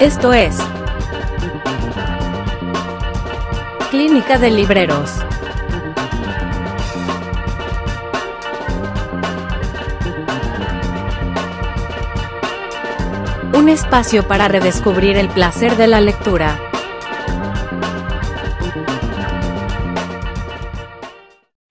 Esto es Clínica de Libreros. Un espacio para redescubrir el placer de la lectura.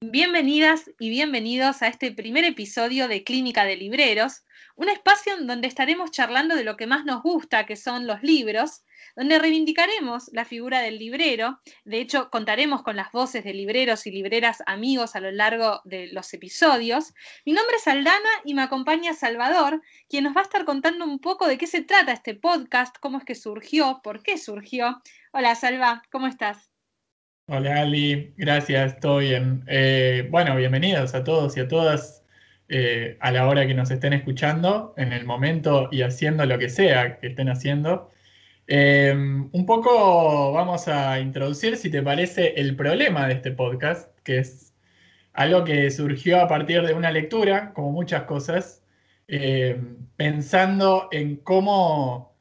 Bienvenidas y bienvenidos a este primer episodio de Clínica de Libreros, un espacio en donde estaremos charlando de lo que más nos gusta, que son los libros, donde reivindicaremos la figura del librero. De hecho, contaremos con las voces de libreros y libreras amigos a lo largo de los episodios. Mi nombre es Aldana y me acompaña Salvador, quien nos va a estar contando un poco de qué se trata este podcast, cómo es que surgió, por qué surgió. Hola, Salva, ¿cómo estás? Hola Ali, gracias, estoy bien. Eh, bueno, bienvenidos a todos y a todas eh, a la hora que nos estén escuchando, en el momento y haciendo lo que sea que estén haciendo. Em, un poco vamos a introducir, si te parece, el problema de este podcast, que es algo que surgió a partir de una lectura, como muchas cosas, em, pensando en cómo,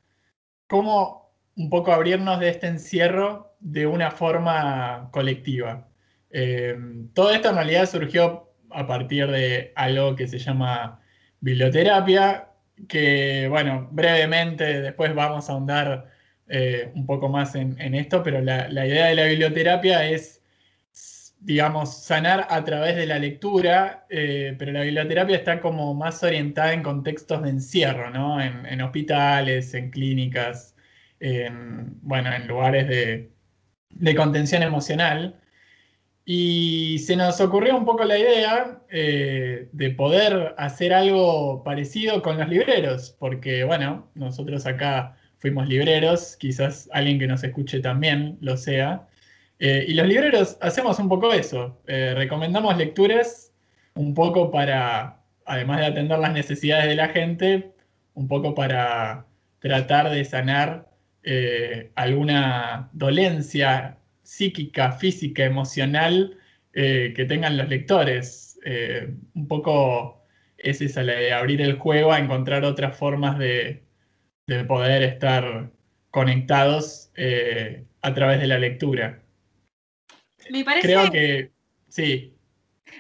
cómo un poco abrirnos de este encierro de una forma colectiva. Em, todo esto en realidad surgió a partir de algo que se llama biblioterapia, que bueno, brevemente después vamos a ahondar eh, un poco más en, esto, pero la, idea de la biblioterapia es, digamos, sanar a través de la lectura, eh, pero la biblioterapia está como más orientada en contextos de encierro, ¿no? En, hospitales, en clínicas, en, bueno, en lugares de, de contención emocional. Y se nos ocurrió un poco la idea eh, de poder hacer algo parecido con los libreros, porque bueno, nosotros acá fuimos libreros, quizás alguien que nos escuche también lo sea. Eh, y los libreros hacemos un poco eso, eh, recomendamos lecturas un poco para, además de atender las necesidades de la gente, un poco para tratar de sanar alguna dolencia psíquica, física, emocional eh, que tengan los lectores. Eh, un poco es esa la de abrir el juego a encontrar otras formas de, poder estar conectados eh, a través de la lectura. Me parece... Creo que sí.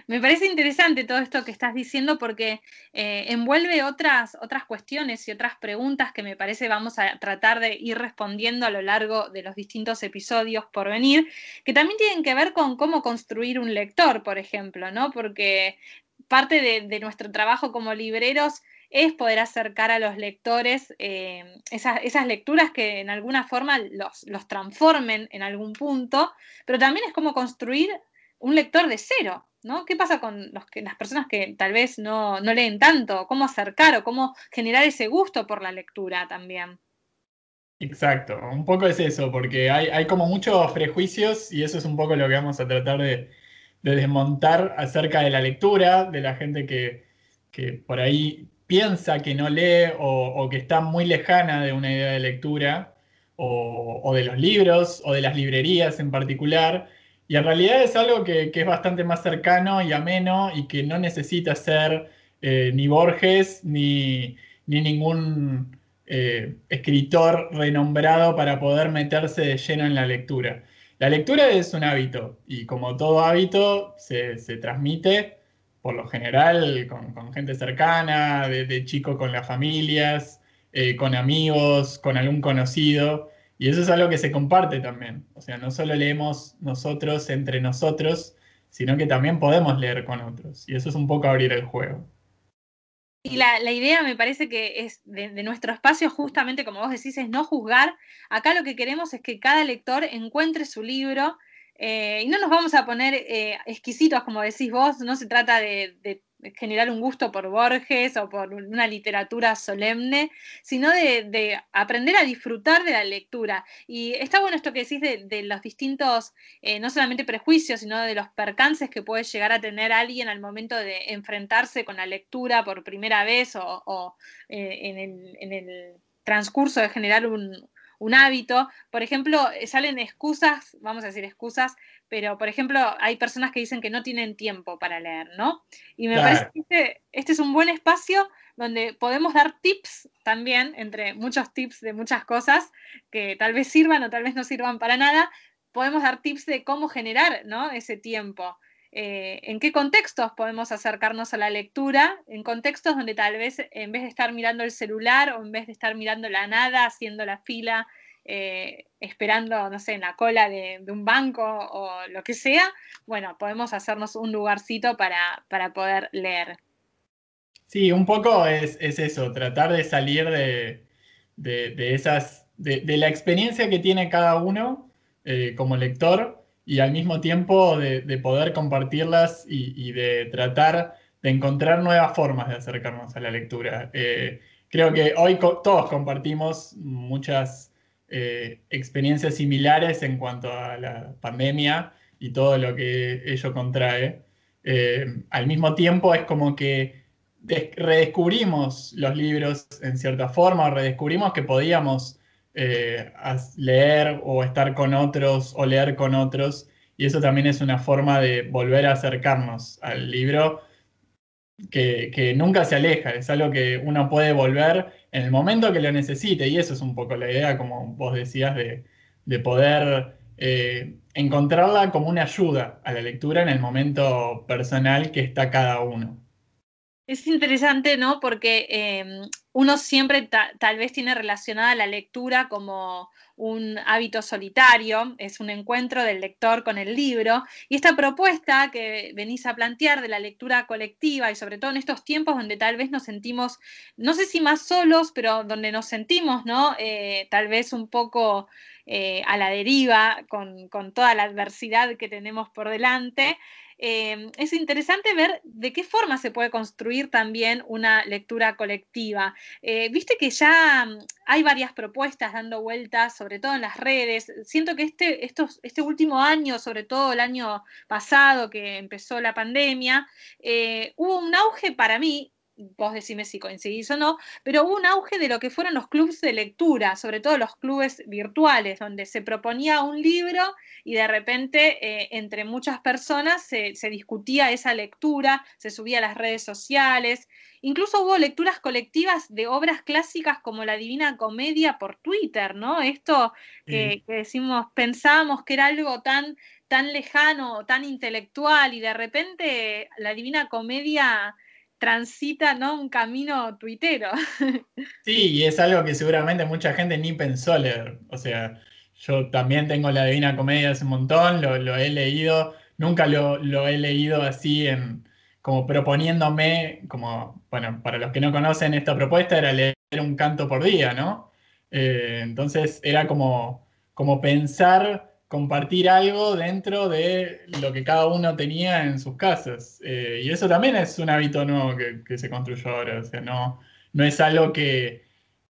Me parece interesante todo esto que estás diciendo porque eh, envuelve otras, otras cuestiones y otras preguntas que me parece vamos a tratar de ir respondiendo a lo largo de los distintos episodios por venir, que también tienen que ver con cómo construir un lector, por ejemplo, ¿no? Porque parte de, nuestro trabajo como libreros es poder acercar a los lectores eh, esas, lecturas que en alguna forma los, los transformen en algún punto, pero también es como construir un lector de cero, ¿no? ¿Qué pasa con los que, las personas que tal vez no, leen tanto? ¿Cómo acercar o cómo generar ese gusto por la lectura también? Exacto, un poco es eso, porque hay, como muchos prejuicios y eso es un poco lo que vamos a tratar de, desmontar acerca de la lectura, de la gente que, por ahí piensa que no lee o, que está muy lejana de una idea de lectura, o, o de los libros, o de las librerías en particular, y en realidad es algo que, es bastante más cercano y ameno y que no necesita ser eh, ni Borges ni, ningún eh, escritor renombrado para poder meterse de lleno en la lectura. La lectura es un hábito y como todo hábito se, transmite por lo general con, gente cercana, de, chico con las familias, eh, con amigos, con algún conocido. Y eso es algo que se comparte también. O sea, no solo leemos nosotros entre nosotros, sino que también podemos leer con otros. Y eso es un poco abrir el juego. Y la, idea me parece que es de, nuestro espacio, justamente como vos decís, es no juzgar. Acá lo que queremos es que cada lector encuentre su libro eh, y no nos vamos a poner eh, exquisitos, como decís vos, no se trata de generar un gusto por Borges o por una literatura solemne, sino de, aprender a disfrutar de la lectura. Y está bueno esto que decís de, los distintos, eh, no solamente prejuicios, sino de los percances que puede llegar a tener alguien al momento de enfrentarse con la lectura por primera vez o, en, el, transcurso de generar un, un hábito. Por ejemplo, salen excusas, vamos a decir excusas, pero por ejemplo, hay personas que dicen que no tienen tiempo para leer, ¿no? Y me parece que este, este, es un buen espacio donde podemos dar tips también, entre muchos tips de muchas cosas que tal vez sirvan o tal vez no sirvan para nada, podemos dar tips de cómo generar ¿no? ese tiempo. Eh, en qué contextos podemos acercarnos a la lectura, en contextos donde tal vez en vez de estar mirando el celular o en vez de estar mirando la nada, haciendo la fila, eh, esperando, no sé, en la cola de, un banco o lo que sea, bueno, podemos hacernos un lugarcito para, poder leer. Sí, un poco es, eso, tratar de salir de, esas, de, la experiencia que tiene cada uno eh, como lector y al mismo tiempo de, poder compartirlas y, de tratar de encontrar nuevas formas de acercarnos a la lectura. Eh, creo que hoy todos compartimos muchas eh, experiencias similares en cuanto a la pandemia y todo lo que ello contrae. Eh, al mismo tiempo es como que redescubrimos los libros en cierta forma, redescubrimos que podíamos eh, leer o estar con otros o leer con otros. Y eso también es una forma de volver a acercarnos al libro que, nunca se aleja, es algo que uno puede volver en el momento que lo necesite. Y eso es un poco la idea, como vos decías, de, poder eh, encontrarla como una ayuda a la lectura en el momento personal que está cada uno. Es interesante, ¿no? Porque em, uno siempre tal vez tiene relacionada la lectura como un hábito solitario, es un encuentro del lector con el libro. Y esta propuesta que venís a plantear de la lectura colectiva y sobre todo en estos tiempos donde tal vez nos sentimos, no sé si más solos, pero donde nos sentimos, ¿no? Eh, tal vez un poco eh, a la deriva con, con toda la adversidad que tenemos por delante. Em, es interesante ver de qué forma se puede construir también una lectura colectiva. Eh, viste que ya mm, hay varias propuestas dando vueltas, sobre todo en las redes. Siento que este, este último año, sobre todo el año pasado que empezó la pandemia, eh, hubo un auge para mí vos decime si coincidís o no, pero hubo un auge de lo que fueron los clubes de lectura, sobre todo los clubes virtuales, donde se proponía un libro y de repente eh, entre muchas personas se, discutía esa lectura, se subía a las redes sociales, incluso hubo lecturas colectivas de obras clásicas como la Divina Comedia por Twitter, ¿no? Esto que, que decimos, pensábamos que era algo tan tan lejano, tan intelectual, y de repente la Divina Comedia transita ¿no? un camino tuitero. Sí, y es algo que seguramente mucha gente ni pensó leer. O sea, yo también tengo la Divina Comedia hace un montón, lo, he leído, nunca lo, he leído así en como proponiéndome, como, bueno, para los que no conocen esta propuesta, era leer un canto por día, ¿no? Eh, entonces era como, como pensar compartir algo dentro de lo que cada uno tenía en sus casas. Eh, y eso también es un hábito nuevo que, se construyó ahora. O sea, no, no es algo que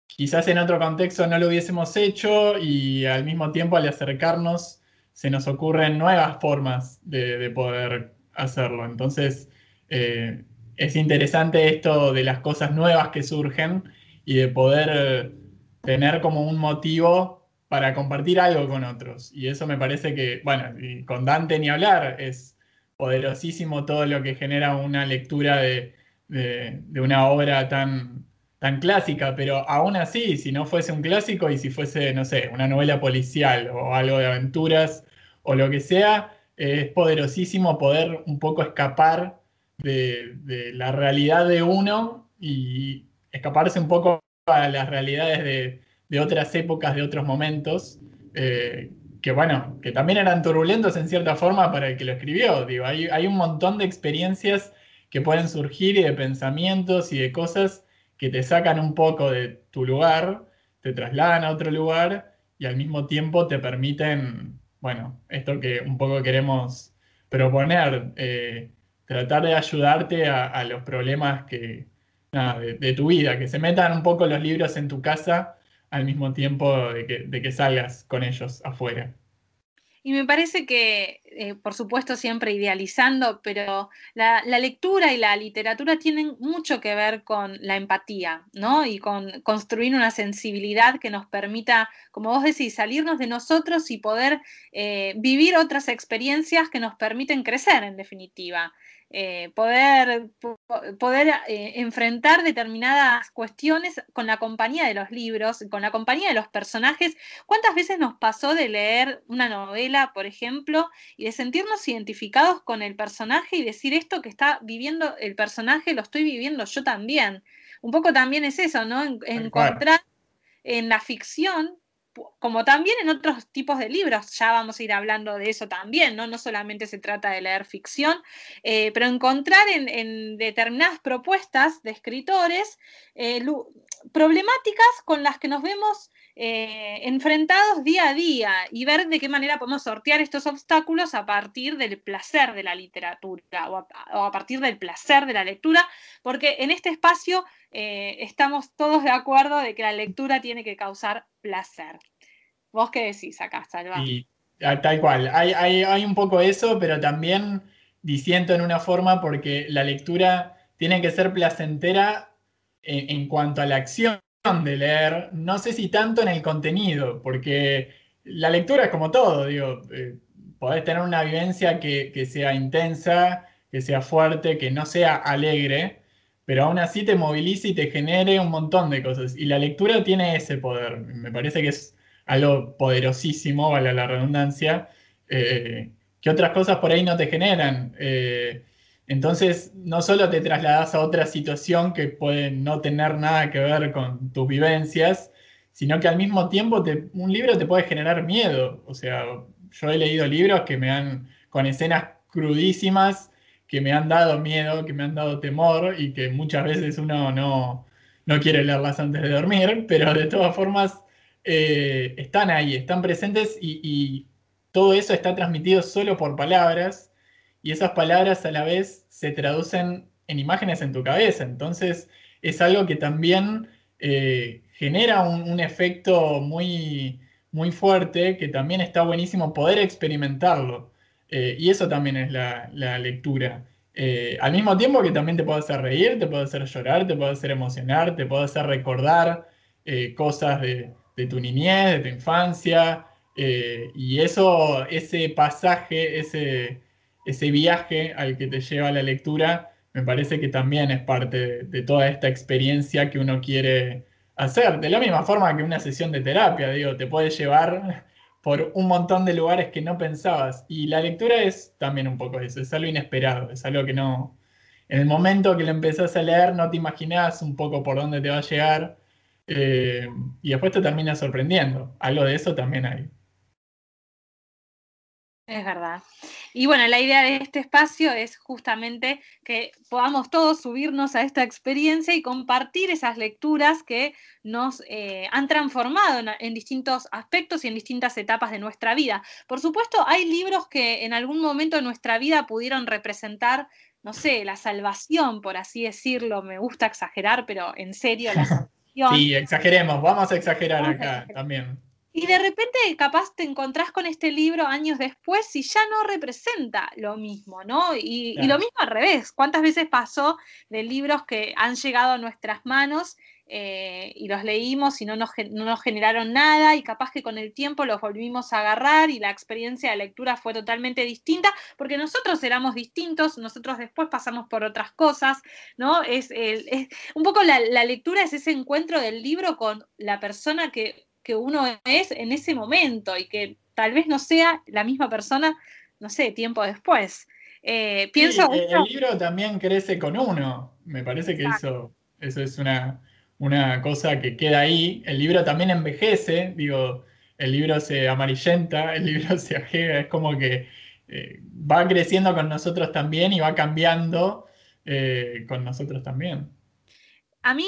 quizás en otro contexto no lo hubiésemos hecho y al mismo tiempo al acercarnos se nos ocurren nuevas formas de, poder hacerlo. Entonces, eh, es interesante esto de las cosas nuevas que surgen y de poder tener como un motivo para compartir algo con otros. Y eso me parece que, bueno, con Dante ni hablar, es poderosísimo todo lo que genera una lectura de, una obra tan, tan clásica, pero aún así, si no fuese un clásico y si fuese, no sé, una novela policial o algo de aventuras o lo que sea, es poderosísimo poder un poco escapar de, de la realidad de uno y escaparse un poco a las realidades de, de otras épocas, de otros momentos, eh, que bueno, que también eran turbulentos en cierta forma para el que lo escribió. Digo, hay, hay, un montón de experiencias que pueden surgir y de pensamientos y de cosas que te sacan un poco de tu lugar, te trasladan a otro lugar y al mismo tiempo te permiten, bueno, esto que un poco queremos proponer, eh, tratar de ayudarte a, los problemas que, de, de, tu vida, que se metan un poco los libros en tu casa al mismo tiempo de que, salgas con ellos afuera. Y me parece que, eh, por supuesto, siempre idealizando, pero la, lectura y la literatura tienen mucho que ver con la empatía, ¿no? Y con construir una sensibilidad que nos permita, como vos decís, salirnos de nosotros y poder eh, vivir otras experiencias que nos permiten crecer, en definitiva. Eh, poder, poder eh, enfrentar determinadas cuestiones con la compañía de los libros, con la compañía de los personajes. ¿Cuántas veces nos pasó de leer una novela, por ejemplo, y de sentirnos identificados con el personaje y decir esto que está viviendo el personaje, lo estoy viviendo yo también? Un poco también es eso, ¿no? encontrar en la ficción como también en otros tipos de libros, ya vamos a ir hablando de eso también, ¿no? No solamente se trata de leer ficción, eh, pero encontrar en, determinadas propuestas de escritores eh, problemáticas con las que nos vemos eh, enfrentados día a día y ver de qué manera podemos sortear estos obstáculos a partir del placer de la literatura o a, partir del placer de la lectura, porque en este espacio estamos todos de acuerdo de que la lectura tiene que causar placer. ¿Vos qué decís acá, Salva? Y, tal cual, hay, un poco eso, pero también disiento en una forma porque la lectura tiene que ser placentera en, cuanto a la acción de leer, no sé si tanto en el contenido, porque la lectura es como todo, digo, eh, podés tener una vivencia que, sea intensa, que sea fuerte, que no sea alegre, pero aún así te moviliza y te genere un montón de cosas. Y la lectura tiene ese poder. Me parece que es algo poderosísimo, vale la redundancia, eh, que otras cosas por ahí no te generan. Eh, entonces, no solo te trasladas a otra situación que puede no tener nada que ver con tus vivencias, sino que al mismo tiempo un libro te puede generar miedo. O sea, yo he leído libros que me han, con escenas crudísimas, que me han dado miedo, que me han dado temor y que muchas veces uno no, no quiere leerlas antes de dormir, pero de todas formas eh, están ahí, están presentes y, todo eso está transmitido solo por palabras y esas palabras a la vez se traducen en imágenes en tu cabeza. Entonces es algo que también eh, genera un, efecto muy, muy fuerte que también está buenísimo poder experimentarlo. Eh, y eso también es la, lectura. al mismo tiempo que también te puede hacer reír, te puede hacer llorar, te puede hacer emocionar, te puede hacer recordar cosas de, de tu niñez, de tu infancia, eh, y eso, ese pasaje, ese, ese viaje al que te lleva la lectura, me parece que también es parte de, toda esta experiencia que uno quiere hacer. De la misma forma que una sesión de terapia, digo, te puede llevar por un montón de lugares que no pensabas. Y la lectura es también un poco eso, es algo inesperado, es algo que no... En el momento que lo empezás a leer no te imaginás un poco por dónde te va a llegar eh, y después te termina sorprendiendo. Algo de eso también hay. Es verdad. Y bueno, la idea de este espacio es justamente que podamos todos subirnos a esta experiencia y compartir esas lecturas que nos eh, han transformado en, distintos aspectos y en distintas etapas de nuestra vida. Por supuesto, hay libros que en algún momento de nuestra vida pudieron representar, no sé, la salvación, por así decirlo. Me gusta exagerar, pero en serio, la Sí, exageremos, vamos a exagerar acá también. Y de repente capaz te encontrás con este libro años después y ya no representa lo mismo, ¿no? Y, lo mismo al revés. ¿Cuántas veces pasó de libros que han llegado a nuestras manos eh, y los leímos y no nos, no nos, generaron nada y capaz que con el tiempo los volvimos a agarrar y la experiencia de lectura fue totalmente distinta porque nosotros éramos distintos, nosotros después pasamos por otras cosas, ¿no? Es, un poco la, la lectura es ese encuentro del libro con la persona que que uno es en ese momento y que tal vez no sea la misma persona, no sé, tiempo después. Eh, pienso. el libro también crece con uno. Me parece que eso, eso es una, una cosa que queda ahí. El libro también envejece, digo, el libro se amarillenta, el libro se ajega, es como que eh, va creciendo con nosotros también y va cambiando eh, con nosotros también. A mí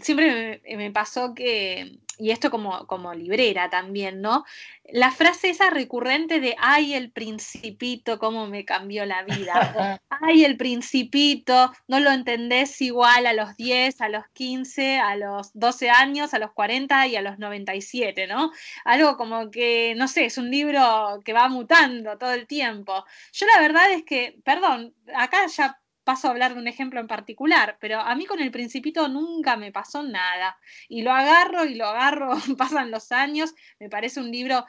siempre me pasó que y esto como, como librera también, ¿no? La frase esa recurrente de, ay, el principito, cómo me cambió la vida. ay, el principito, no lo entendés igual a los 10, a los 15, a los 12 años, a los 40 y a los 97, ¿no? Algo como que, no sé, es un libro que va mutando todo el tiempo. Yo la verdad es que, perdón, acá ya paso a hablar de un ejemplo en particular, pero a mí con el principito nunca me pasó nada. Y lo agarro y lo agarro, pasan los años, me parece un libro,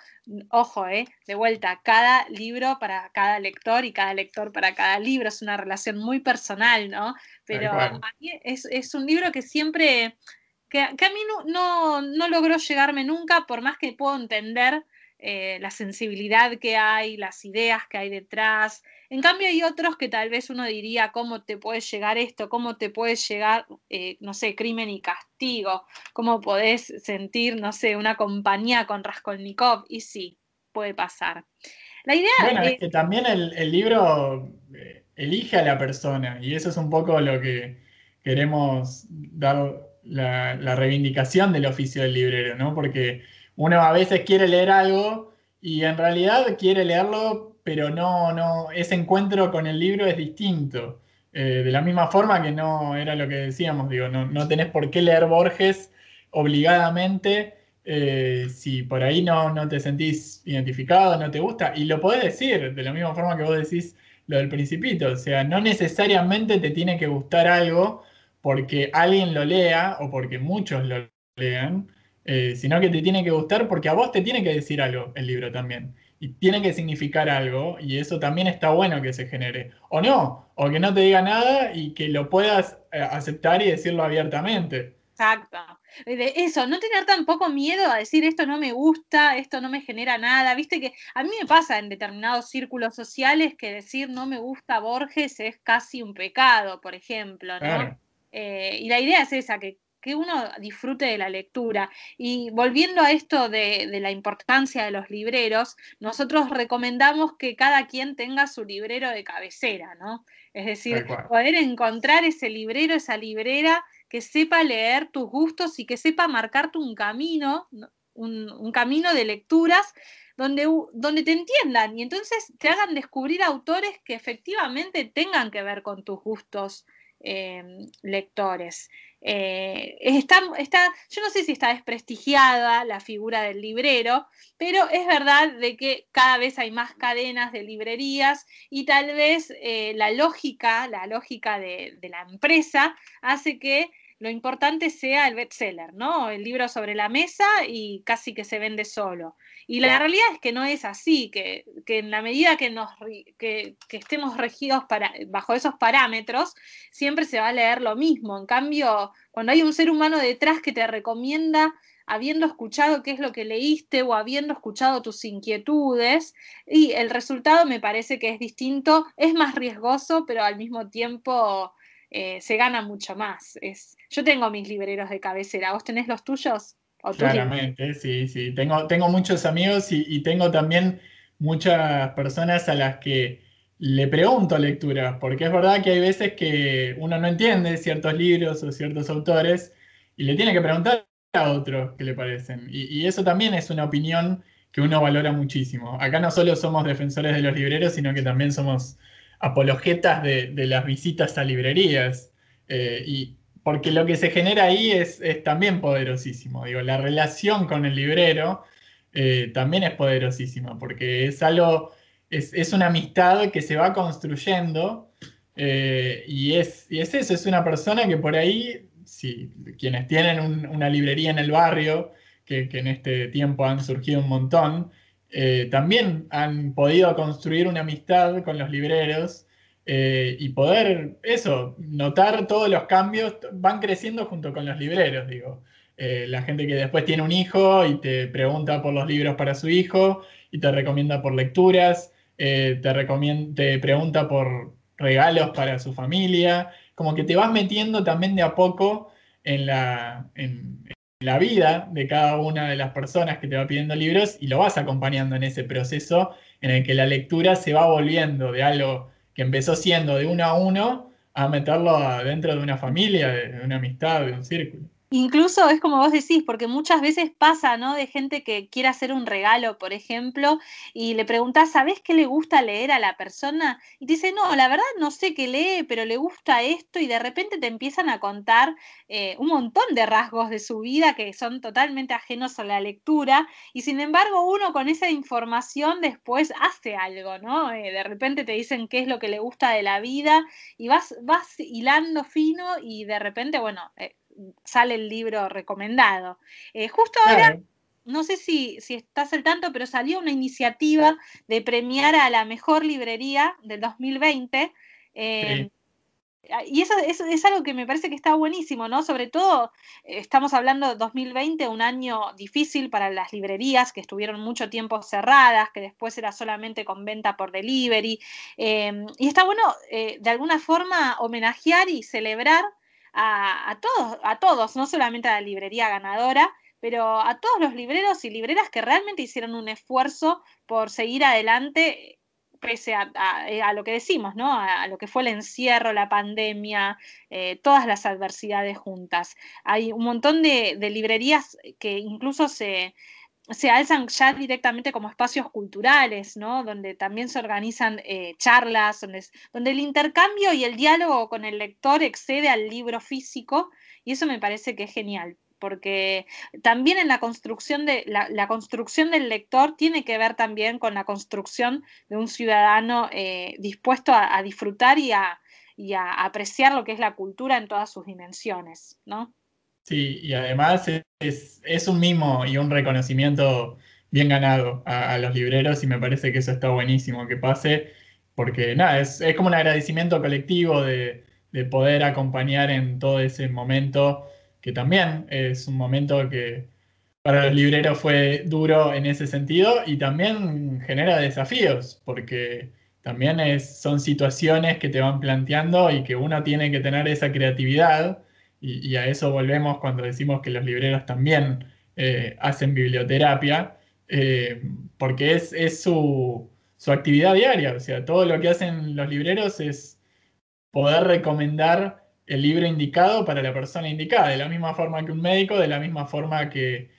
ojo, eh, de vuelta, cada libro para cada lector y cada lector para cada libro, es una relación muy personal, ¿no? Pero a mí es, un libro que siempre, que, a mí no, no logró llegarme nunca, por más que puedo entender eh, la sensibilidad que hay, las ideas que hay detrás. En cambio hay otros que tal vez uno diría, ¿cómo te puede llegar esto? ¿Cómo te puede llegar, eh, no sé, crimen y castigo? ¿Cómo podés sentir, no sé, una compañía con Raskolnikov? Y sí, puede pasar. La idea bueno, es, que también el, libro eh, elige a la persona y eso es un poco lo que queremos dar la, la reivindicación del oficio del librero, ¿no? Porque uno a veces quiere leer algo y en realidad quiere leerlo, pero no, no, ese encuentro con el libro es distinto. Eh, de la misma forma que no era lo que decíamos, digo, no, no tenés por qué leer Borges obligadamente eh, si por ahí no, no te sentís identificado, no te gusta, y lo podés decir, de la misma forma que vos decís lo del principito, o sea, no necesariamente te tiene que gustar algo porque alguien lo lea o porque muchos lo lean, eh, sino que te tiene que gustar porque a vos te tiene que decir algo el libro también. Y tiene que significar algo, y eso también está bueno que se genere. O no, o que no te diga nada y que lo puedas eh, aceptar y decirlo abiertamente. Exacto. Eso, no tener tampoco miedo a decir esto no me gusta, esto no me genera nada. Viste que a mí me pasa en determinados círculos sociales que decir no me gusta Borges es casi un pecado, por ejemplo, ¿no? Eh, y la idea es esa, que que uno disfrute de la lectura. Y volviendo a esto de, la importancia de los libreros, nosotros recomendamos que cada quien tenga su librero de cabecera, ¿no? Es decir, poder encontrar ese librero, esa librera que sepa leer tus gustos y que sepa marcarte un camino, un, camino de lecturas donde, donde, te entiendan y entonces te hagan descubrir autores que efectivamente tengan que ver con tus gustos eh, lectores. Eh, está, está, yo no sé si está desprestigiada la figura del librero, pero es verdad de que cada vez hay más cadenas de librerías y tal vez eh, la lógica, la lógica de, de, la empresa hace que lo importante sea el bestseller, ¿no? El libro sobre la mesa y casi que se vende solo. Y la realidad es que no es así, que, en la medida que, nos, que, estemos regidos para, bajo esos parámetros, siempre se va a leer lo mismo. En cambio, cuando hay un ser humano detrás que te recomienda, habiendo escuchado qué es lo que leíste o habiendo escuchado tus inquietudes, y el resultado me parece que es distinto, es más riesgoso, pero al mismo tiempo eh, se gana mucho más. Es, yo tengo mis libreros de cabecera, ¿vos tenés los tuyos? Claramente, sí, sí. Tengo, tengo muchos amigos y, tengo también muchas personas a las que le pregunto lecturas, porque es verdad que hay veces que uno no entiende ciertos libros o ciertos autores y le tiene que preguntar a otros qué le parecen. Y, eso también es una opinión que uno valora muchísimo. Acá no solo somos defensores de los libreros, sino que también somos apologetas de, las visitas a librerías. Eh, y, porque lo que se genera ahí es, también poderosísimo. Digo, la relación con el librero eh, también es poderosísima, porque es algo, es, una amistad que se va construyendo eh, y, es, es eso, es una persona que por ahí, si quienes tienen una librería en el barrio, que, en este tiempo han surgido un montón, eh, también han podido construir una amistad con los libreros eh, y poder, eso, notar todos los cambios, van creciendo junto con los libreros, digo. Eh, la gente que después tiene un hijo y te pregunta por los libros para su hijo y te recomienda por lecturas, te, pregunta por regalos para su familia, como que te vas metiendo también de a poco en la, la vida de cada una de las personas que te va pidiendo libros y lo vas acompañando en ese proceso en el que la lectura se va volviendo de algo que empezó siendo de uno a uno a meterlo dentro de una familia, de una amistad, de un círculo. Incluso es como vos decís, porque muchas veces pasa, ¿no? De gente que quiere hacer un regalo, por ejemplo, y le preguntás, ¿sabés qué le gusta leer a la persona? Y te dice, no, la verdad no sé qué lee, pero le gusta esto, y de repente te empiezan a contar eh, un montón de rasgos de su vida que son totalmente ajenos a la lectura, y sin embargo uno con esa información después hace algo, ¿no? Eh, de repente te dicen qué es lo que le gusta de la vida, y vas, vas hilando fino, y de repente, bueno, eh, sale el libro recomendado. Eh, justo ahora, no sé si, si estás al tanto, pero salió una iniciativa de premiar a la mejor librería del 2020. Eh, y eso, es algo que me parece que está buenísimo, ¿no? Sobre todo, eh, estamos hablando de 2020, un año difícil para las librerías que estuvieron mucho tiempo cerradas, que después era solamente con venta por delivery. y está bueno, de alguna forma, homenajear y celebrar a, todos, a todos, no solamente a la librería ganadora, pero a todos los libreros y libreras que realmente hicieron un esfuerzo por seguir adelante pese a, lo que decimos, ¿no? A, lo que fue el encierro, la pandemia, eh, todas las adversidades juntas. Hay un montón de librerías que incluso se, se alzan ya directamente como espacios culturales, ¿no? Donde también se organizan eh, charlas, donde, el intercambio y el diálogo con el lector excede al libro físico, y eso me parece que es genial, porque también en la construcción de la, construcción del lector tiene que ver también con la construcción de un ciudadano eh, dispuesto a, disfrutar y a, y a apreciar lo que es la cultura en todas sus dimensiones, ¿no? Sí, y además es, un mimo y un reconocimiento bien ganado a, los libreros y me parece que eso está buenísimo que pase, porque nada, es, como un agradecimiento colectivo de, poder acompañar en todo ese momento, que también es un momento que para los libreros fue duro en ese sentido y también genera desafíos, porque también es, son situaciones que te van planteando y que uno tiene que tener esa creatividad y, a eso volvemos cuando decimos que los libreros también eh, hacen biblioterapia, eh, porque es, su, actividad diaria, o sea, todo lo que hacen los libreros es poder recomendar el libro indicado para la persona indicada, de la misma forma que un médico, de la misma forma que,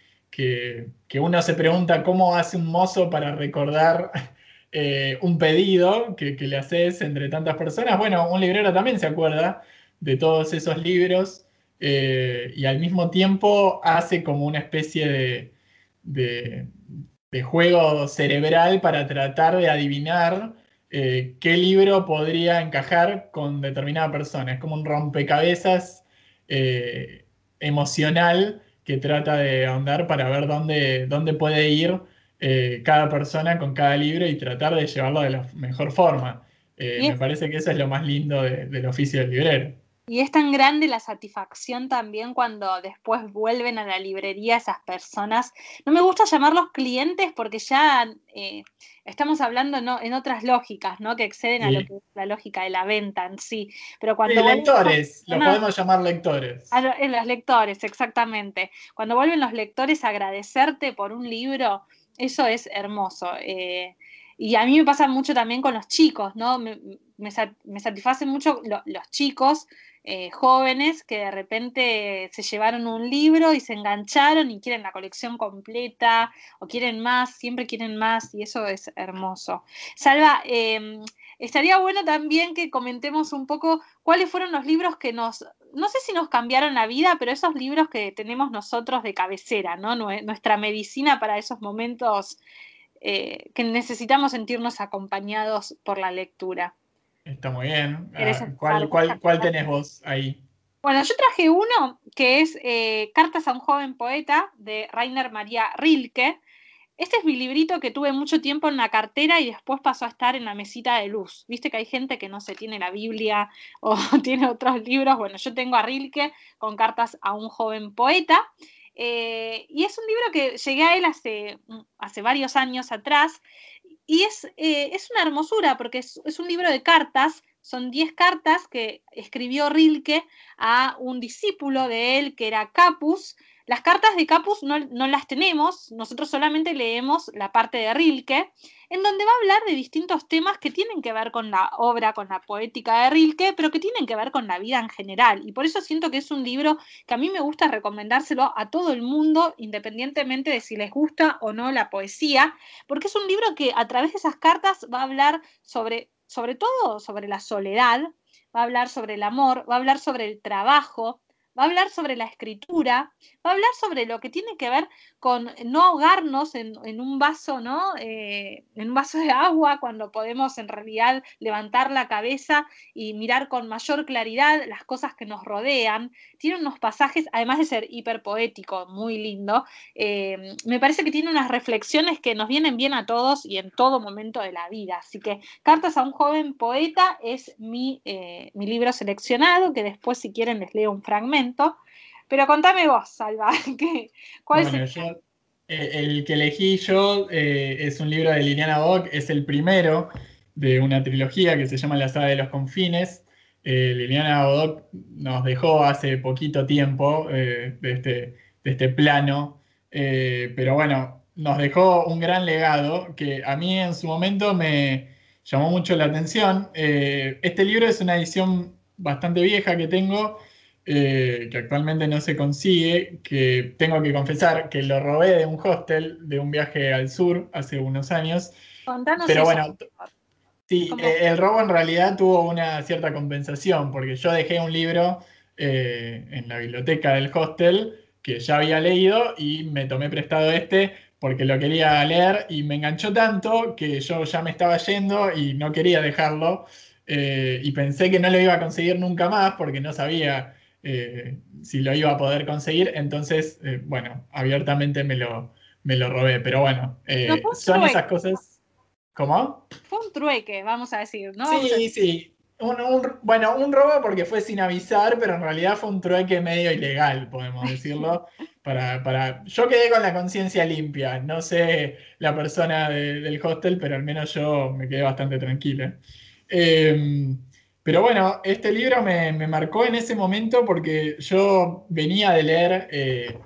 uno se pregunta cómo hace un mozo para recordar eh, un pedido que, que, le haces entre tantas personas. Bueno, un librero también se acuerda de todos esos libros eh, y al mismo tiempo hace como una especie de, juego cerebral para tratar de adivinar eh, qué libro podría encajar con determinada persona. Es como un rompecabezas eh, emocional que trata de ahondar para ver dónde, dónde puede ir cada persona con cada libro y tratar de llevarlo de la mejor forma. me parece que eso es lo más lindo del oficio del librero. Y es tan grande la satisfacción también cuando después vuelven a la librería esas personas. No me gusta llamarlos clientes porque ya eh, estamos hablando en otras lógicas, ¿no? Que exceden a lo que es la lógica de la venta en sí. Pero cuando lectores, lo podemos llamar lectores. en los lectores, exactamente. Cuando vuelven los lectores a agradecerte por un libro, eso es hermoso. Eh, y a mí me pasa mucho también con los chicos, ¿no? Me, me, satisfacen mucho los chicos eh, jóvenes que de repente se llevaron un libro y se engancharon y quieren la colección completa o quieren más, siempre quieren más y eso es hermoso. Salva, em, estaría bueno también que comentemos un poco cuáles fueron los libros que nos, no sé si nos cambiaron la vida, pero esos libros que tenemos nosotros de cabecera. Nuestra medicina para esos momentos eh, que necesitamos sentirnos acompañados por la lectura. Está muy bien. Ah, ¿cuál, cuál, tenés vos ahí? Bueno, yo traje uno que es eh, Cartas a un joven poeta de Rainer María Rilke. Este es mi librito que tuve mucho tiempo en la cartera y después pasó a estar en la mesita de luz. Viste que hay gente que no se tiene la Biblia o tiene otros libros. Bueno, yo tengo a Rilke con Cartas a un joven poeta. Eh, y es un libro que llegué a él hace, hace varios años atrás y es, eh, es una hermosura porque es, un libro de cartas, son 10 cartas que escribió Rilke a un discípulo de él que era Capus. Las cartas de Capus no, las tenemos, nosotros solamente leemos la parte de Rilke, en donde va a hablar de distintos temas que tienen que ver con la obra, con la poética de Rilke, pero que tienen que ver con la vida en general. Y por eso siento que es un libro que a mí me gusta recomendárselo a todo el mundo, independientemente de si les gusta o no la poesía, porque es un libro que a través de esas cartas va a hablar sobre, sobre todo sobre la soledad, va a hablar sobre el amor, va a hablar sobre el trabajo, va a hablar sobre la escritura, va a hablar sobre lo que tiene que ver con no ahogarnos en, un vaso, ¿no? Eh, en un vaso de agua cuando podemos en realidad levantar la cabeza y mirar con mayor claridad las cosas que nos rodean. Tiene unos pasajes, además de ser hiperpoético, muy lindo, eh, me parece que tiene unas reflexiones que nos vienen bien a todos y en todo momento de la vida. Así que Cartas a un joven poeta es mi, eh, mi libro seleccionado, que después si quieren les leo un fragmento. Pero contame vos, Salva, ¿cuál es el... Eh, el que elegí yo eh, es un libro de Liliana Bock, es el primero de una trilogía que se llama La saga de los confines. Eh, Liliana Bodoc nos dejó hace poquito tiempo de, este, de, este, plano, pero bueno, nos dejó un gran legado que a mí en su momento me llamó mucho la atención. este libro es una edición bastante vieja que tengo eh, que actualmente no se consigue, que tengo que confesar que lo robé de un hostel de un viaje al sur hace unos años. Contanos pero bueno, sí, eh, el robo en realidad tuvo una cierta compensación, porque yo dejé un libro eh, en la biblioteca del hostel que ya había leído y me tomé prestado este porque lo quería leer y me enganchó tanto que yo ya me estaba yendo y no quería dejarlo. y pensé que no lo iba a conseguir nunca más porque no sabía eh, si lo iba a poder conseguir, entonces, eh, bueno, abiertamente me lo, me lo robé, pero bueno, eh, son esas cosas... ¿Cómo? Fue un trueque, vamos a decir, ¿no? Sí, sí. bueno, un robo porque fue sin avisar, pero en realidad fue un trueque medio ilegal, podemos decirlo. para, para... Yo quedé con la conciencia limpia, no sé la persona del hostel, pero al menos yo me quedé bastante tranquila. Eh, pero bueno, este libro me, marcó en ese momento porque yo venía de leer eh,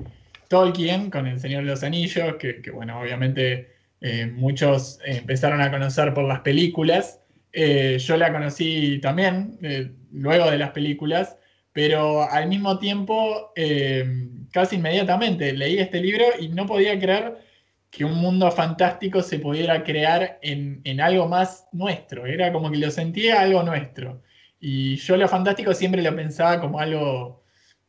Tolkien con El Señor de los Anillos, que, bueno, obviamente eh, muchos empezaron a conocer por las películas. Eh, yo la conocí también luego de las películas, pero al mismo tiempo, casi inmediatamente, leí este libro y no podía creer que un mundo fantástico se pudiera crear en, en, algo más nuestro. Era como que lo sentía algo nuestro. Y yo lo fantástico siempre lo pensaba como algo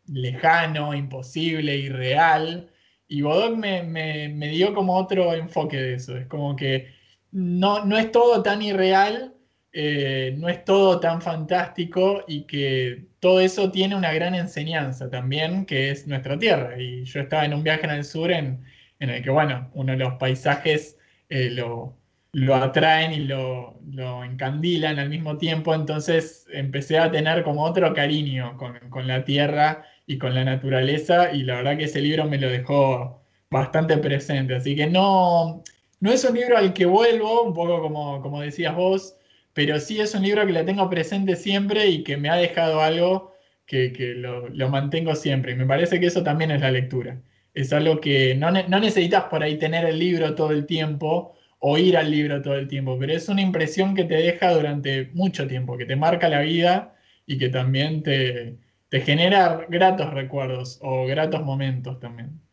lejano, imposible, irreal. Y Godot me, dio como otro enfoque de eso. Es como que no, no es todo tan irreal, eh, no es todo tan fantástico y que todo eso tiene una gran enseñanza también, que es nuestra tierra. Y yo estaba en un viaje en el sur en, en el que, bueno, uno de los paisajes eh, lo, lo, atraen y lo, lo, encandilan al mismo tiempo, entonces empecé a tener como otro cariño con, con, la tierra y con la naturaleza y la verdad que ese libro me lo dejó bastante presente, así que no, no es un libro al que vuelvo, un poco como, como decías vos, pero sí es un libro que lo tengo presente siempre y que me ha dejado algo que, que lo, lo mantengo siempre. Y me parece que eso también es la lectura es algo que no, no, necesitas por ahí tener el libro todo el tiempo o ir al libro todo el tiempo, pero es una impresión que te deja durante mucho tiempo, que te marca la vida y que también te, te genera gratos recuerdos o gratos momentos también.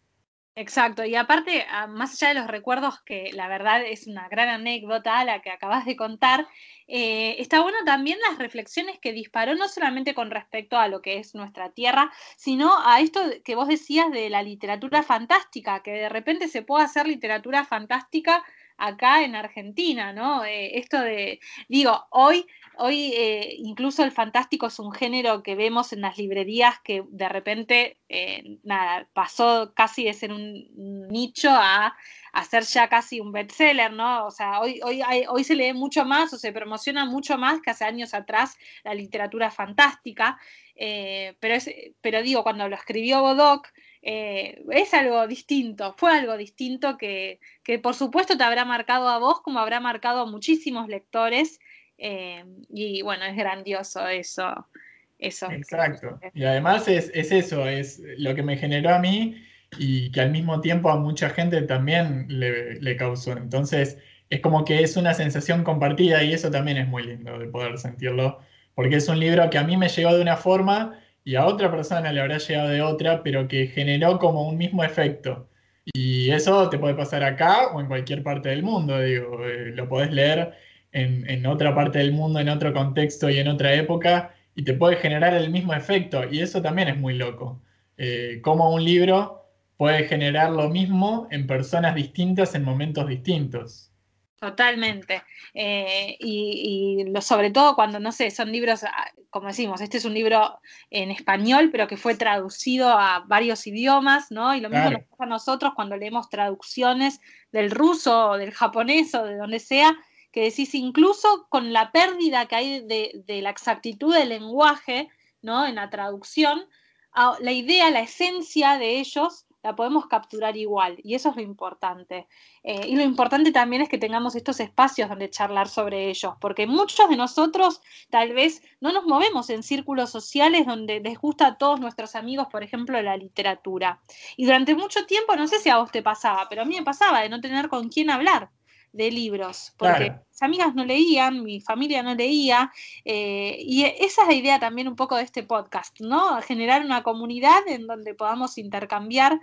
Exacto, y aparte, ah, más allá de los recuerdos, que la verdad es una gran anécdota la que acabas de contar, eh, está bueno también las reflexiones que disparó, no solamente con respecto a lo que es nuestra tierra, sino a esto que vos decías de la literatura fantástica, que de repente se puede hacer literatura fantástica acá en Argentina, ¿no? Eh, esto de, digo, hoy Hoy eh, incluso el fantástico es un género que vemos en las librerías que de repente, eh, nada, pasó casi de ser un nicho a, a ser ya casi un bestseller, ¿no? O sea, hoy, hoy, hoy se lee mucho más o se promociona mucho más que hace años atrás la literatura fantástica, eh, pero, es, pero digo, cuando lo escribió Bodoc, es algo distinto, fue algo distinto que, que por supuesto te habrá marcado a vos como habrá marcado a muchísimos lectores eh, y bueno, es grandioso eso. eso Exacto. Y además es, eso, es lo que me generó a mí y que al mismo tiempo a mucha gente también le, le causó. Entonces, es como que es una sensación compartida y eso también es muy lindo de poder sentirlo, porque es un libro que a mí me llegó de una forma y a otra persona le habrá llegado de otra, pero que generó como un mismo efecto. Y eso te puede pasar acá o en cualquier parte del mundo, digo, eh, lo podés leer en, otra parte del mundo, en otro contexto y en otra época, y te puede generar el mismo efecto, y eso también es muy loco. Eh, como un libro puede generar lo mismo en personas distintas en momentos distintos. Totalmente. Eh, y, sobre todo cuando, no sé, son libros, ah, como decimos, este es un libro en español, pero que fue traducido a varios idiomas, ¿no? Y lo mismo nos pasa a nosotros cuando leemos traducciones del ruso o del japonés o de donde sea, que decís incluso con la pérdida que hay de, la exactitud del lenguaje, ¿no? En la traducción, la idea, la esencia de ellos la podemos capturar igual y eso es lo importante. Eh, y lo importante también es que tengamos estos espacios donde charlar sobre ellos, porque muchos de nosotros tal vez no nos movemos en círculos sociales donde les gusta a todos nuestros amigos, por ejemplo, la literatura. Y durante mucho tiempo, no sé si a vos te pasaba, pero a mí me pasaba de no tener con quién hablar de libros, porque mis amigas no leían, mi familia no leía, eh, y esa es la idea también un poco de este podcast, ¿no? Generar una comunidad en donde podamos intercambiar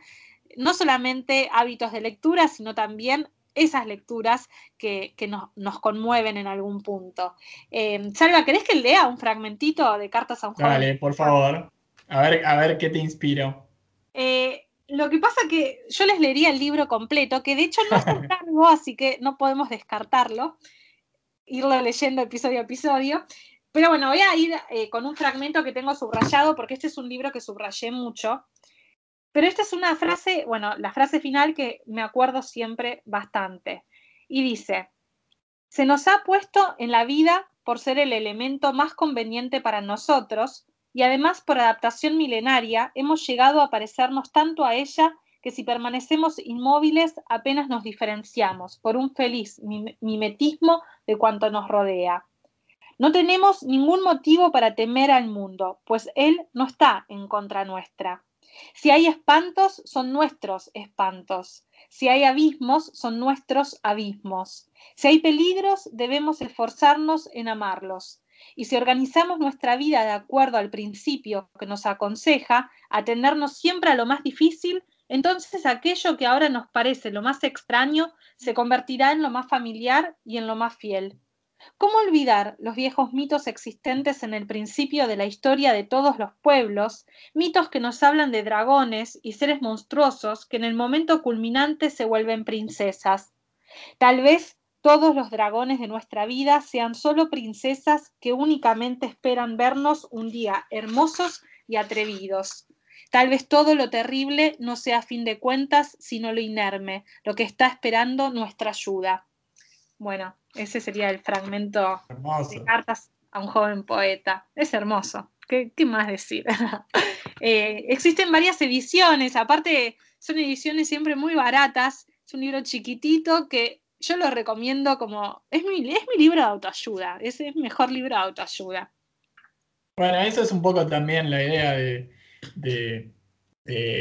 no solamente hábitos de lectura, sino también esas lecturas que, nos, conmueven en algún punto. Eh, Salva, ¿querés que lea un fragmentito de Cartas a un joven? Dale, por favor. A ver, a ver qué te inspiro. Eh, lo que pasa que yo les leería el libro completo, que de hecho no es tan largo, así que no podemos descartarlo, irlo leyendo episodio a episodio. Pero bueno, voy a ir eh, con un fragmento que tengo subrayado, porque este es un libro que subrayé mucho. Pero esta es una frase, bueno, la frase final que me acuerdo siempre bastante. Y dice, se nos ha puesto en la vida por ser el elemento más conveniente para nosotros, y además por adaptación milenaria hemos llegado a parecernos tanto a ella que si permanecemos inmóviles apenas nos diferenciamos por un feliz mimetismo de cuanto nos rodea. No tenemos ningún motivo para temer al mundo, pues él no está en contra nuestra. Si hay espantos, son nuestros espantos. Si hay abismos, son nuestros abismos. Si hay peligros, debemos esforzarnos en amarlos. Y si organizamos nuestra vida de acuerdo al principio que nos aconseja, atendernos siempre a lo más difícil, entonces aquello que ahora nos parece lo más extraño se convertirá en lo más familiar y en lo más fiel. ¿Cómo olvidar los viejos mitos existentes en el principio de la historia de todos los pueblos, mitos que nos hablan de dragones y seres monstruosos que en el momento culminante se vuelven princesas? Tal vez todos los dragones de nuestra vida sean solo princesas que únicamente esperan vernos un día hermosos y atrevidos. Tal vez todo lo terrible no sea a fin de cuentas, sino lo inerme, lo que está esperando nuestra ayuda. Bueno, ese sería el fragmento de cartas a un joven poeta. Es hermoso. ¿Qué, más decir? Eh, existen varias ediciones, aparte son ediciones siempre muy baratas. Es un libro chiquitito que yo lo recomiendo como, es mi, es mi libro de autoayuda, es el mejor libro de autoayuda. Bueno, eso es un poco también la idea de,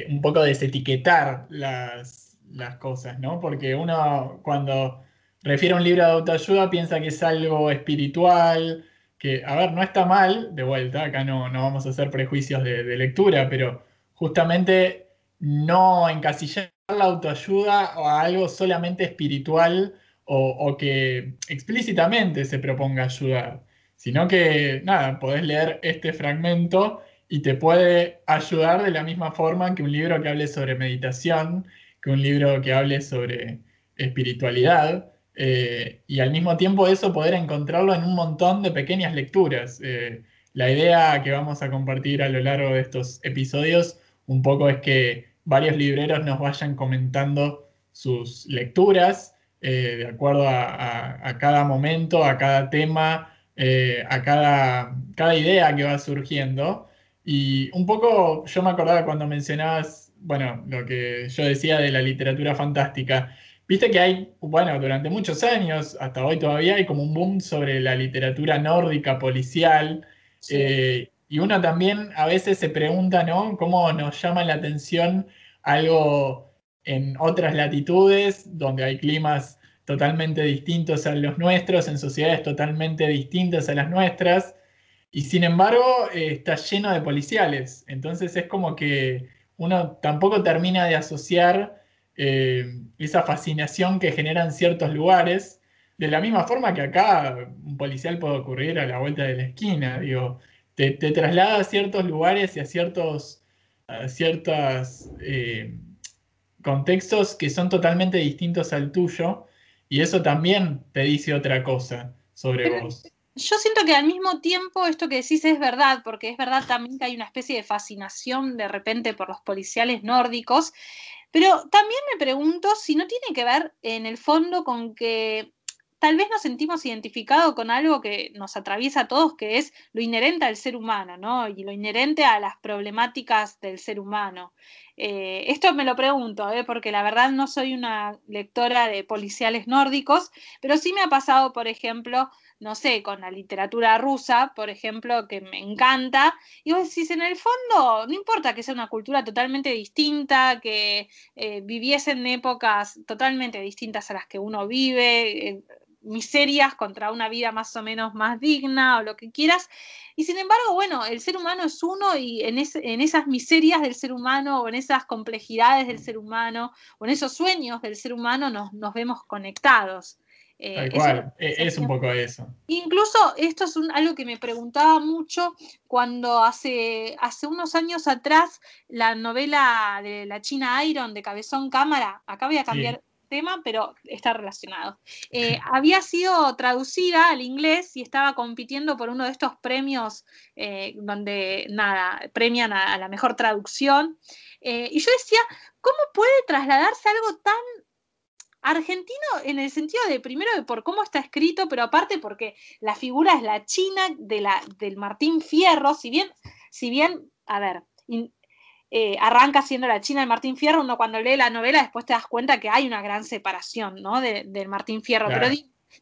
un poco desetiquetar las, las cosas, ¿no? Porque uno cuando refiere a un libro de autoayuda piensa que es algo espiritual, que, a ver, no está mal, de vuelta, acá no, no vamos a hacer prejuicios de, de lectura, pero justamente no encasillar la autoayuda a algo solamente espiritual o, que explícitamente se proponga ayudar, sino que, nada, podés leer este fragmento y te puede ayudar de la misma forma que un libro que hable sobre meditación, que un libro que hable sobre espiritualidad, eh, y al mismo tiempo eso poder encontrarlo en un montón de pequeñas lecturas. Eh, la idea que vamos a compartir a lo largo de estos episodios un poco es que varios libreros nos vayan comentando sus lecturas eh, de acuerdo a, cada momento, a cada tema, eh, a cada, cada idea que va surgiendo. Y un poco yo me acordaba cuando mencionabas, bueno, lo que yo decía de la literatura fantástica. Viste que hay, bueno, durante muchos años, hasta hoy todavía, hay como un boom sobre la literatura nórdica policial. Eh, y uno también a veces se pregunta, ¿no? ¿Cómo nos llama la atención algo en otras latitudes, donde hay climas totalmente distintos a los nuestros, en sociedades totalmente distintas a las nuestras, y sin embargo eh, está lleno de policiales. Entonces es como que uno tampoco termina de asociar eh, esa fascinación que generan ciertos lugares, de la misma forma que acá un policial puede ocurrir a la vuelta de la esquina, digo, te, traslada a ciertos lugares y a ciertos eh, contextos que son totalmente distintos al tuyo, y eso también te dice otra cosa sobre vos. yo siento que al mismo tiempo esto que decís es verdad, porque es verdad también que hay una especie de fascinación de repente por los policiales nórdicos, pero también me pregunto si no tiene que ver en el fondo con que tal vez nos sentimos identificados con algo que nos atraviesa a todos, que es lo inherente al ser humano, ¿no? Y lo inherente a las problemáticas del ser humano. Eh, esto me lo pregunto, ¿eh? porque la verdad no soy una lectora de policiales nórdicos, pero sí me ha pasado, por ejemplo, no sé, con la literatura rusa, por ejemplo, que me encanta, y vos decís, en el fondo, no importa que sea una cultura totalmente distinta, que eh, viviesen épocas totalmente distintas a las que uno vive, eh, miserias contra una vida más o menos más digna o lo que quieras. Y sin embargo, bueno, el ser humano es uno y en, en, esas miserias del ser humano o en esas complejidades del ser humano o en esos sueños del ser humano nos, nos vemos conectados. Eh, Tal e, es, un poco eso. Incluso esto es algo que me preguntaba mucho cuando hace, hace unos años atrás la novela de la China Iron de Cabezón Cámara, acá voy a cambiar tema, pero está relacionado, eh, había sido traducida al inglés y estaba compitiendo por uno de estos premios eh, donde, nada, premian a, la mejor traducción. y yo decía, ¿cómo puede trasladarse algo tan argentino en el sentido de, primero, de por cómo está escrito, pero aparte porque la figura es la china de la, del Martín Fierro, si bien, si bien, a ver, eh, arranca siendo la china del Martín Fierro, uno cuando lee la novela después te das cuenta que hay una gran separación, ¿no? del Martín Fierro, pero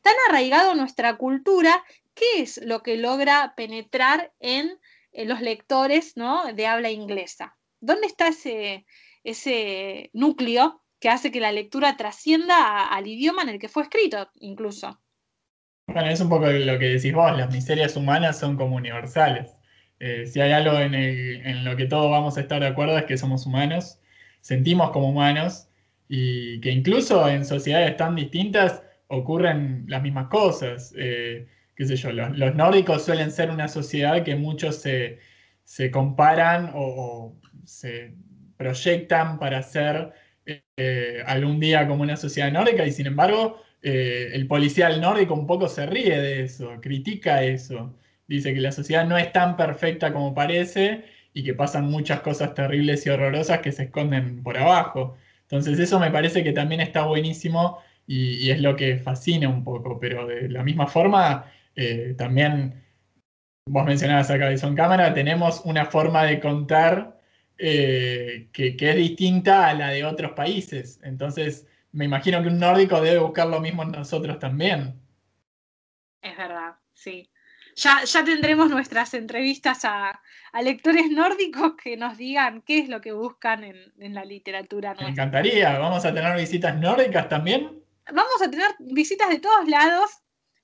tan arraigado nuestra cultura, ¿qué es lo que logra penetrar en, los lectores, ¿no? De habla inglesa. ¿Dónde está ese, ese núcleo que hace que la lectura trascienda al idioma en el que fue escrito, incluso. Bueno, es un poco lo que decís vos, las miserias humanas son como universales. Eh, si hay algo en, lo que todos vamos a estar de acuerdo es que somos humanos, sentimos como humanos y que incluso en sociedades tan distintas ocurren las mismas cosas. Eh, qué sé yo, los, nórdicos suelen ser una sociedad que muchos se, comparan o, se proyectan para ser eh, algún día como una sociedad nórdica y sin embargo el policial nórdico un poco se ríe de eso, critica eso. Dice que la sociedad no es tan perfecta como parece y que pasan muchas cosas terribles y horrorosas que se esconden por abajo. Entonces eso me parece que también está buenísimo y, es lo que fascina un poco, pero de la misma forma eh, también, vos mencionabas a Cabezón Cámara, tenemos una forma de contar eh, que, es distinta a la de otros países. Entonces, me imagino que un nórdico debe buscar lo mismo en nosotros también. Es verdad, sí. Ya, ya tendremos nuestras entrevistas a, lectores nórdicos que nos digan qué es lo que buscan en, la literatura Me encantaría. ¿Vamos a tener visitas nórdicas también? Vamos a tener visitas de todos lados.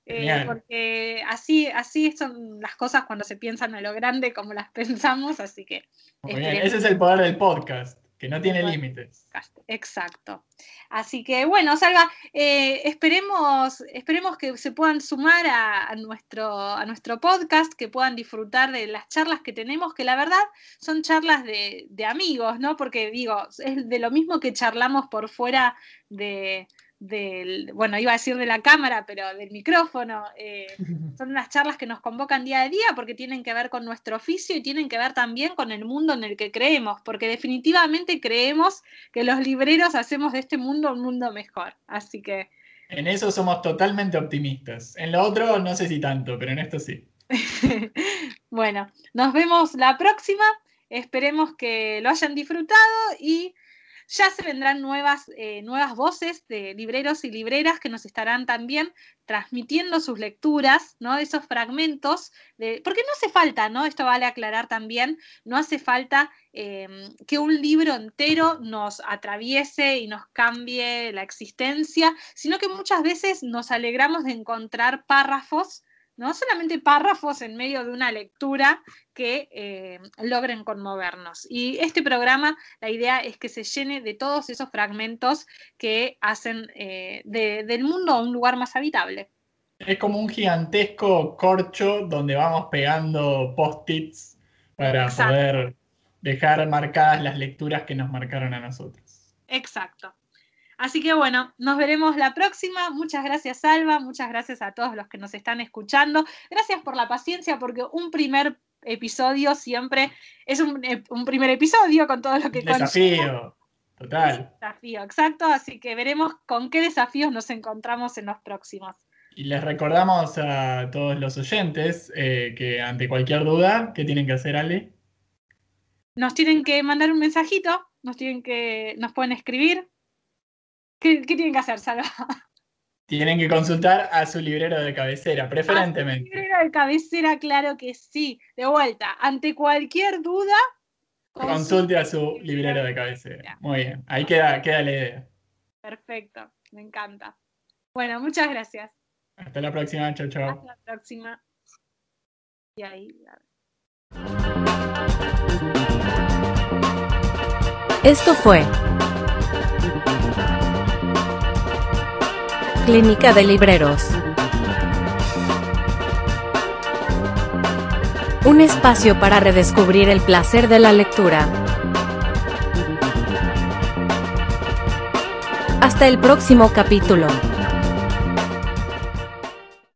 Eh, porque así, así son las cosas cuando se piensan a lo grande como las pensamos, así que... ese es el poder del podcast, que no tiene límites. Exacto. Así que bueno, Salva, eh, esperemos, esperemos que se puedan sumar a, nuestro, a nuestro podcast, que puedan disfrutar de las charlas que tenemos, que la verdad son charlas de, de amigos, ¿no? Porque digo, es de lo mismo que charlamos por fuera de, del, bueno, iba a decir de la cámara, pero del micrófono. Eh, son unas charlas que nos convocan día a día porque tienen que ver con nuestro oficio y tienen que ver también con el mundo en el que creemos, porque definitivamente creemos que los libreros hacemos de este mundo un mundo mejor. Así que... En eso somos totalmente optimistas. En lo otro no sé si tanto, pero en esto sí. bueno, nos vemos la próxima. Esperemos que lo hayan disfrutado y ya se vendrán nuevas, eh, nuevas voces de libreros y libreras que nos estarán también transmitiendo sus lecturas, ¿no? Esos fragmentos, porque no hace falta, ¿no? Esto vale aclarar también, no hace falta em, que un libro entero nos atraviese y nos cambie la existencia, sino que muchas veces nos alegramos de encontrar párrafos no solamente párrafos en medio de una lectura que eh, logren conmovernos. Y este programa, la idea es que se llene de todos esos fragmentos que hacen eh, del mundo un lugar más habitable. Es como un gigantesco corcho donde vamos pegando post-its para poder dejar marcadas las lecturas que nos marcaron a nosotros. Exacto. Así que bueno, nos veremos la próxima. Muchas gracias, Salva. Muchas gracias a todos los que nos están escuchando. Gracias por la paciencia, porque un primer episodio siempre es un, eh, primer episodio con todo lo que Desafío, total. Desafío, exacto. Así que veremos con qué desafíos nos encontramos en los próximos. Y les recordamos a todos los oyentes eh, que ante cualquier duda, ¿qué tienen que hacer, Ale? Nos tienen que mandar un mensajito, nos tienen que, nos pueden escribir ¿Qué, tienen que hacer, Salva? Tienen que consultar a su librero de cabecera, preferentemente. A su librero de cabecera, claro que sí. De vuelta, ante cualquier duda. Consulte a su librero de cabecera. Muy bien, ahí queda, queda la idea. Perfecto, me encanta. Bueno, muchas gracias. Hasta la próxima, chao, chao. Hasta la próxima. Y ahí. Esto fue Clínica de Libreros. Un espacio para redescubrir el placer de la lectura. Hasta el próximo capítulo.